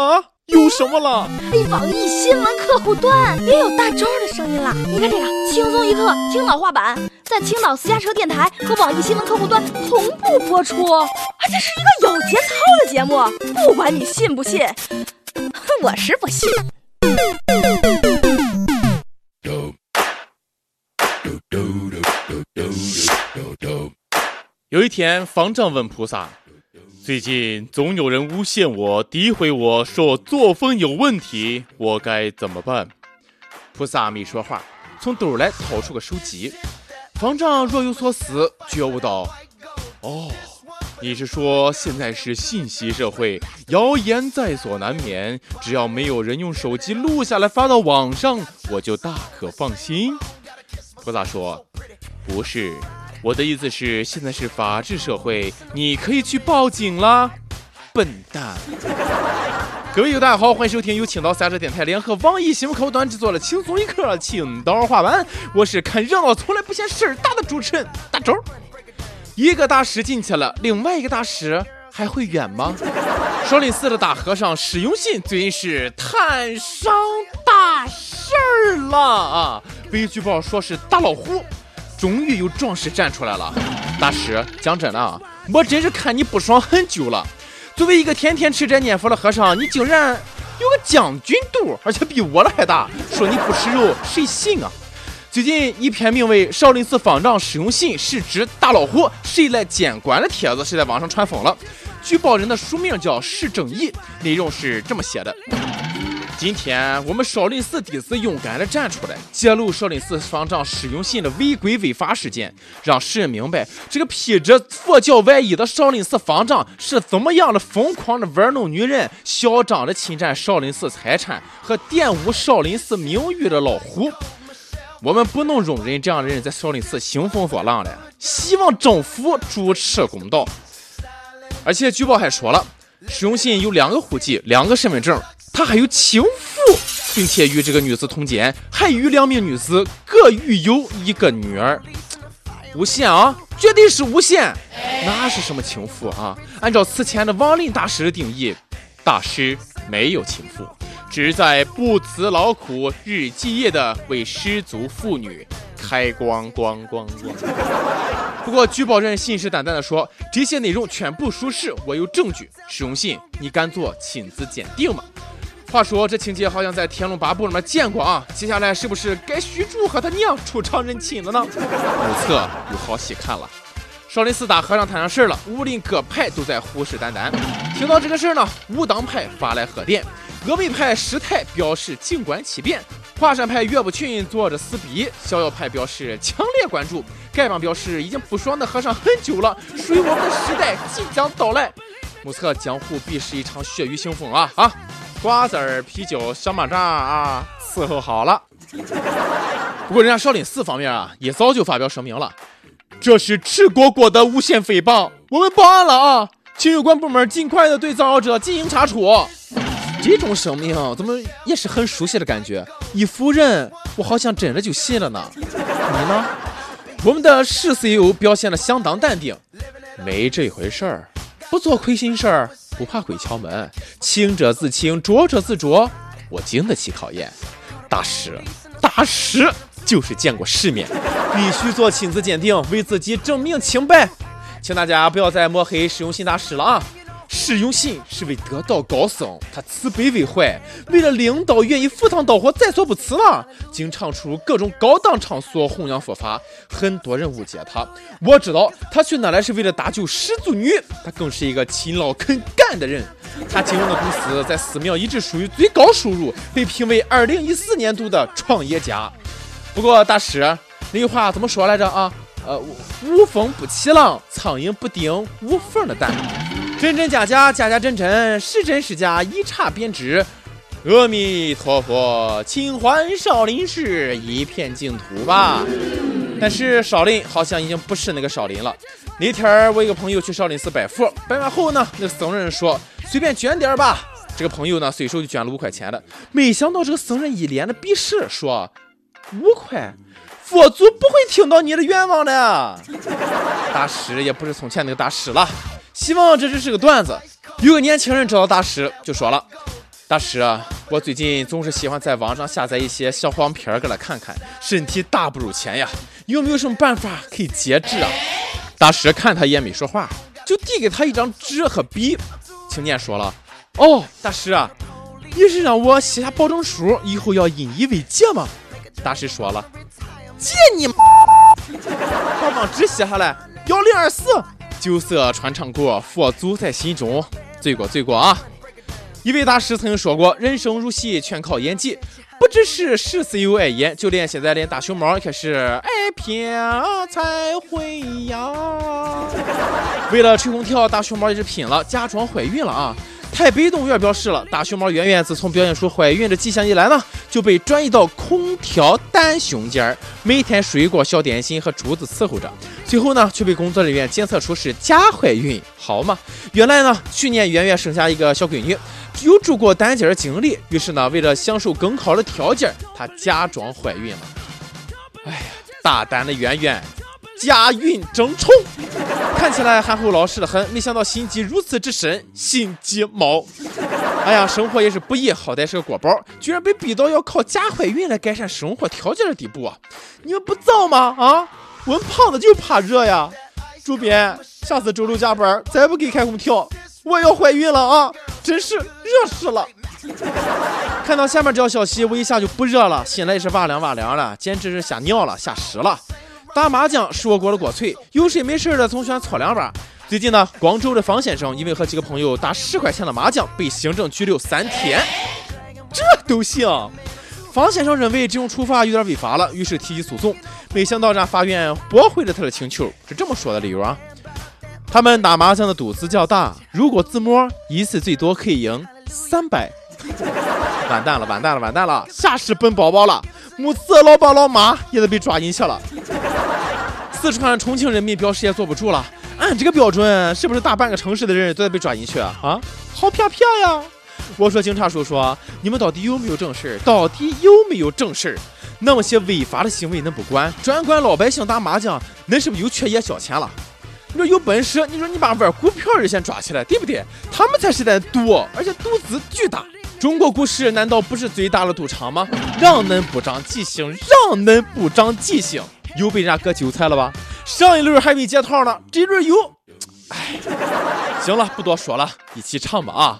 啊，有什么了？哎，网易新闻客户端也有大周的声音了。你看这个，轻松一刻，青岛话版，在青岛私家车电台和网易新闻客户端同步播出。而且是一个有节操的节目，不管你信不信，我是不信。有一天，方丈问菩萨：“最近总有人诬陷我、诋毁我，说我作风有问题，我该怎么办？”菩萨没说话，从兜来掏出个手机。方丈若有所思，觉悟道：“哦，你是说现在是信息社会，谣言在所难免，只要没有人用手机录下来发到网上，我就大可放心。”菩萨说：“不是。”我的意思是，现在是法治社会，你可以去报警啦，笨蛋！各位友大家好，欢迎收听由青岛三者电台联合网易新闻客户端制作的轻松一刻青岛话版，我是看热闹从来不嫌事儿大的主持人大周。一个大师进去了，另外一个大师还会远吗？少林寺的大和尚释永信最近是摊上大事儿了啊！被举报说是大老虎。终于有壮士站出来了，大师，讲真的啊，我真是看你不爽很久了。作为一个天天吃斋念佛的和尚，你竟然有个将军肚，而且比我的还大，说你不吃肉，谁信啊？最近一篇名为《少林寺方丈释用信是只大老虎，谁来监管》的帖子是在网上传疯了，举报人的署名叫释正义，内容是这么写的。今天我们少林寺弟子勇敢地站出来，揭露少林寺方丈释永信的违规违法事件，让世人明白这个披着佛教外衣的少林寺方丈是怎么样的疯狂的玩弄女人、嚣张的侵占少林寺财产和玷污少林寺名誉的老虎。我们不能容忍这样的人在少林寺兴风作浪了，希望政府主持公道。而且举报还说了，释永信有两个户籍、两个身份证。他还有情妇，并且与这个女子通奸，还与两名女子各育有一个女儿。诬陷啊，绝对是诬陷！那是什么情妇啊？按照此前的王林大师的定义，大师没有情妇，只在不辞劳苦、日积夜的为失足妇女开光光光光。不过举报人信誓旦旦地说，这些内容全部属实，我有证据。使用信，你敢做亲子鉴定吗？话说这情节好像在《天龙八部》里面见过啊，接下来是不是该虚竹和他娘出场认亲了呢？目测有好戏看了。少林寺大和尚摊上事儿了，武林各派都在虎视眈眈。听到这个事儿呢，武当派发来贺电，峨眉派师太表示静观其变，华山派岳不群坐着撕逼，逍遥派表示强烈关注，丐帮表示已经不爽的和尚很久了，属于我们的时代即将到来。目测江湖必是一场血雨腥风啊啊！瓜子儿、啤酒、小马扎啊，伺候好了。不过人家少林寺方面啊，也早就发表声明了，这是赤果果的诬陷诽谤，我们报案了啊，请有关部门尽快的对造谣者进行查处。这种声明怎么也是很熟悉的感觉？一否认，我好像真的就信了呢。你呢？我们的市 CEO 表现的相当淡定，没这回事儿，不做亏心事儿。不怕鬼敲门，清者自清，浊者自浊，我经得起考验。大师，大师就是见过世面，必须做亲子鉴定，为自己证明清白。请大家不要再抹黑使用新大师了啊！释永信是位得道高僧，他慈悲为怀，为了领导愿意赴汤蹈火，在所不辞了。经常出入各种高档场所弘扬佛法，很多人误解他。我知道他去那来是为了搭救失足女，他更是一个勤劳肯干的人。他经营的公司在寺庙一直属于最高收入，被评为二零一四年度的创业家。不过大师，那句话怎么说来着啊？呃，无风不起浪，苍蝇不叮无缝的蛋。真真假假，假假真真，是真是假，一查便知。阿弥陀佛，请还少林寺一片净土吧。但是少林好像已经不是那个少林了。那天我一个朋友去少林寺拜佛，拜完后呢，那僧人说随便捐点吧。这个朋友呢，随手就捐了五块钱的。没想到这个僧人一脸的鄙视，说五块。佛祖不会听到你的愿望的，大师也不是从前那个大师了。希望这只是个段子。有个年轻人找到大师，就说了：“大师，我最近总是喜欢在网上下载一些小黄片儿，给来看看，身体大不如前呀，有没有什么办法可以节制啊？大师看他也没说话，就递给他一张纸和笔。青年说了：“哦，大师啊，你是让我写下保证书，以后要引以为戒吗？”大师说了：“借你妈！把网址写下来，幺零二四，酒色穿肠过，佛祖在心中，罪过罪过啊！”一位大师曾经说过：“人生如戏，全靠演技。不只是十四有爱演，就连现在连大熊猫也是爱拼才会呀。”为了吹空调，大熊猫也是拼了，假装怀孕了啊！台北动物园表示了，大熊猫圆圆自从表现出怀孕的迹象以来呢，就被转移到空调单胸间，每天水果、小点心和竹子伺候着。最后呢，却被工作人员检测出是假怀孕。好嘛，原来呢，去年圆圆生下一个小闺女。有住过单间的经历，于是呢，为了享受更好的条件，她假装怀孕了。哎呀，大胆的圆圆，假孕争宠，看起来憨厚老实的很，没想到心机如此之深，心机猫。哎呀，生活也是不易，好歹是个果包，居然被逼到要靠假怀孕来改善生活条件的地步啊！你们不造吗？啊，我们胖子就怕热呀。主编，下次周六加班再不给开空调，我要怀孕了啊！真是热死了！看到下面这条消息，我一下就不热了，心里也是哇凉哇凉的，简直是吓尿了，吓湿了。打麻将是我国的国粹，有事没事的总喜欢搓两把。最近呢，广州的方先生因为和几个朋友打十块钱的麻将，被行政拘留三天。这都行？方先生认为这种处罚有点违法了，于是提起诉讼。没想到让法院驳回了他的请求，是这么说的理由啊。他们打麻将的赌资较大，如果自摸一次最多可以赢三百，完蛋了，完蛋了，完蛋了，吓死本宝宝了！母子老爸老妈也得被抓进去了。四川、重庆人民表示也坐不住了，按这个标准，是不是大半个城市的人都得被抓进去啊？好骗骗呀！我说警察叔叔，你们到底有没有正事到底有没有正事那么些违法的行为恁不管，专管老百姓打麻将，恁是不是又缺夜消遣了？你说有本事，你说你把玩股票的先抓起来，对不对？他们才是在赌，而且赌资巨大。中国股市难道不是最大的赌场吗？让恁不长记性，让恁不长记性，又被人家割韭菜了吧？上一轮还没解套呢，这轮又……哎，行了，不多说了，一起唱吧啊！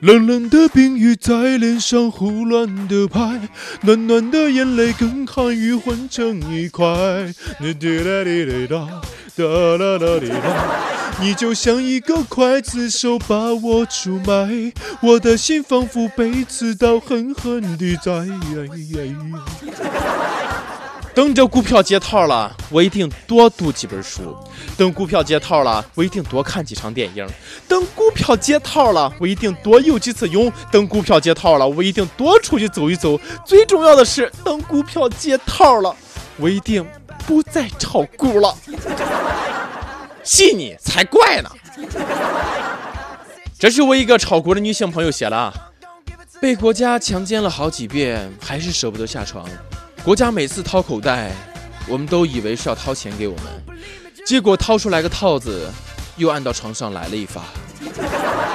冷冷的冰雨在脸上胡乱的拍，暖暖的眼泪跟寒雨混成一块。你就像一个刽子手把我出卖，我的心仿佛被刺刀狠狠地宰。等这股票解套了，我一定多读几本书；等股票解套了，我一定多看几场电影；等股票解套了，我一定多游几次泳；等股票解套了，我一定多出去走一走。最重要的是，等股票解套了，我一定。不再炒股了，信你 才怪呢！这是我一个炒股的女性朋友写的啊，被国家强奸了好几遍，还是舍不得下床。国家每次掏口袋，我们都以为是要掏钱给我们，结果掏出来个套子，又按到床上来了一发。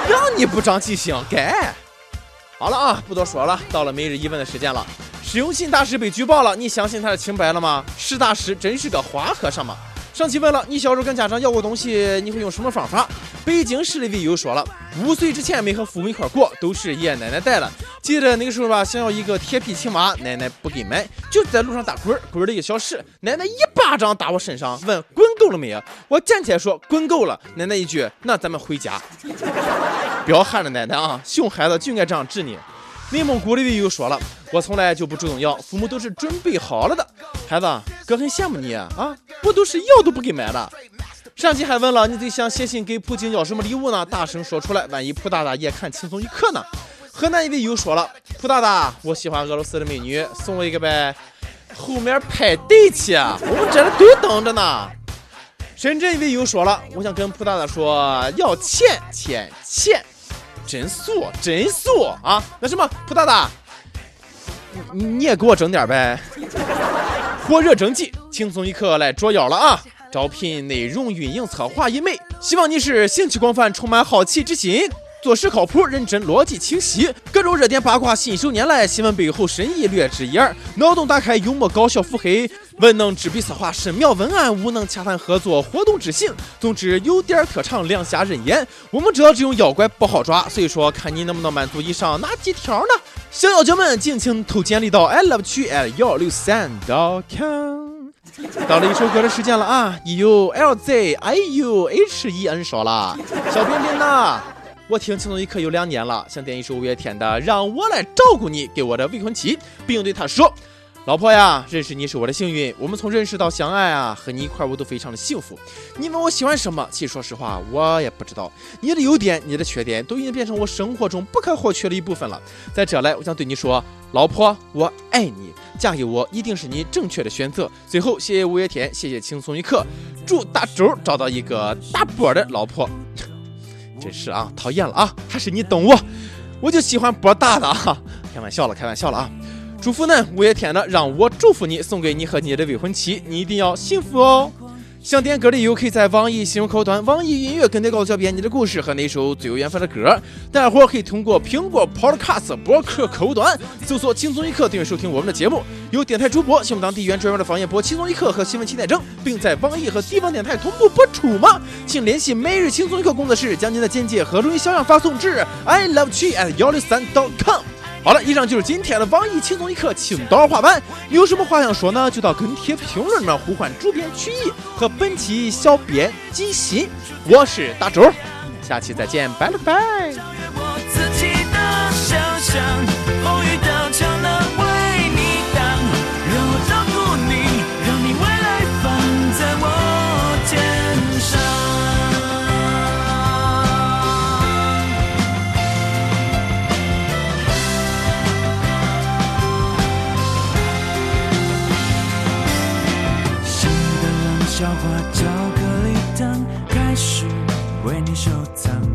让你不长记性，该。好了啊，不多说了，到了每日一问的时间了。实用信大师被举报了，你相信他的清白了吗？石大师真是个花和尚吗？上期问了，你小时候跟家长要过东西，你会用什么方法？北京市的位友说了，五岁之前没和父母一块过，都是爷爷奶奶带了。记得那个时候吧，想要一个铁皮青蛙，奶奶不给买，就在路上打滚，滚了一个小时，奶奶一巴掌打我身上，问滚够了没有？我站起来说滚够了，奶奶一句，那咱们回家。彪悍的奶奶啊，熊孩子就应该这样治你。内蒙古的位友说了，我从来就不主动要，父母都是准备好了的。孩子，哥很羡慕你啊，我都是要都不给买的。上期还问了，你最想写信给普京要什么礼物呢？大声说出来，万一普大大也看轻松一刻呢？河南一位友说了，普大大，我喜欢俄罗斯的美女，送我一个呗。后面排队去，我们这里都等着呢。深圳一位友说了，我想跟普大大说要钱钱钱。真素，真素啊！那什么，普大大，你你也给我整点呗。火热征集，轻松一刻来捉妖了啊！招聘内容运营策划一枚，希望你是兴趣广泛，充满好奇之心，做事靠谱、认真、逻辑清晰，各种热点八卦信手拈来，新闻背后深意略知一二，脑洞大开、幽默搞笑、腹黑，文能执笔策划、深描文案，武能洽谈合作、活动执行。总之有点特长，两下人眼。我们知道这种妖怪不好抓，所以说看你能不能满足以上哪几条呢？小妖精们，敬请投简历到 i love you at 幺六三 com。到了一首歌的时间了啊！E U L Z I U H E N 说了，小彬彬呐。我听轻松一刻有两年了，想点一首五月天的《让我来照顾你》给我的未婚妻，并对她说：“老婆呀，认识你是我的幸运，我们从认识到相爱啊，和你一块我都非常的幸福。你问我喜欢什么，其实说实话我也不知道。你的优点，你的缺点，都已经变成我生活中不可或缺的一部分了。在这来，我想对你说，老婆，我爱你，嫁给我一定是你正确的选择。最后，谢谢五月天，谢谢轻松一刻，祝大周找到一个大波的老婆。”真是啊，讨厌了啊！还是你懂我，我就喜欢波大的啊！开玩笑了，开玩笑了啊！祝福呢，五月天的，让我祝福你，送给你和你的未婚妻，你一定要幸福哦！想点歌的友可以在网易新闻客户端、网易音乐跟帖告诉小编你的故事和那首最有缘分的歌。大家伙可以通过苹果 Podcast 博客客户端搜索“轻松一刻”订阅收听我们的节目。有电台主播希望当地原专门的方言播《轻松一刻》和新闻七点整，并在网易和地方电台同步播出吗？请联系每日轻松一刻工作室，将您的简介和录音小样发送至 i love chi at 幺六三 dot com。好了，以上就是今天的网易轻松一刻青岛话版。你有什么话想说呢？就到跟帖评论里面呼唤主编曲艺和本期小编金鑫。我是大周，下期再见，拜了个拜。巧克力糖开始为你收藏。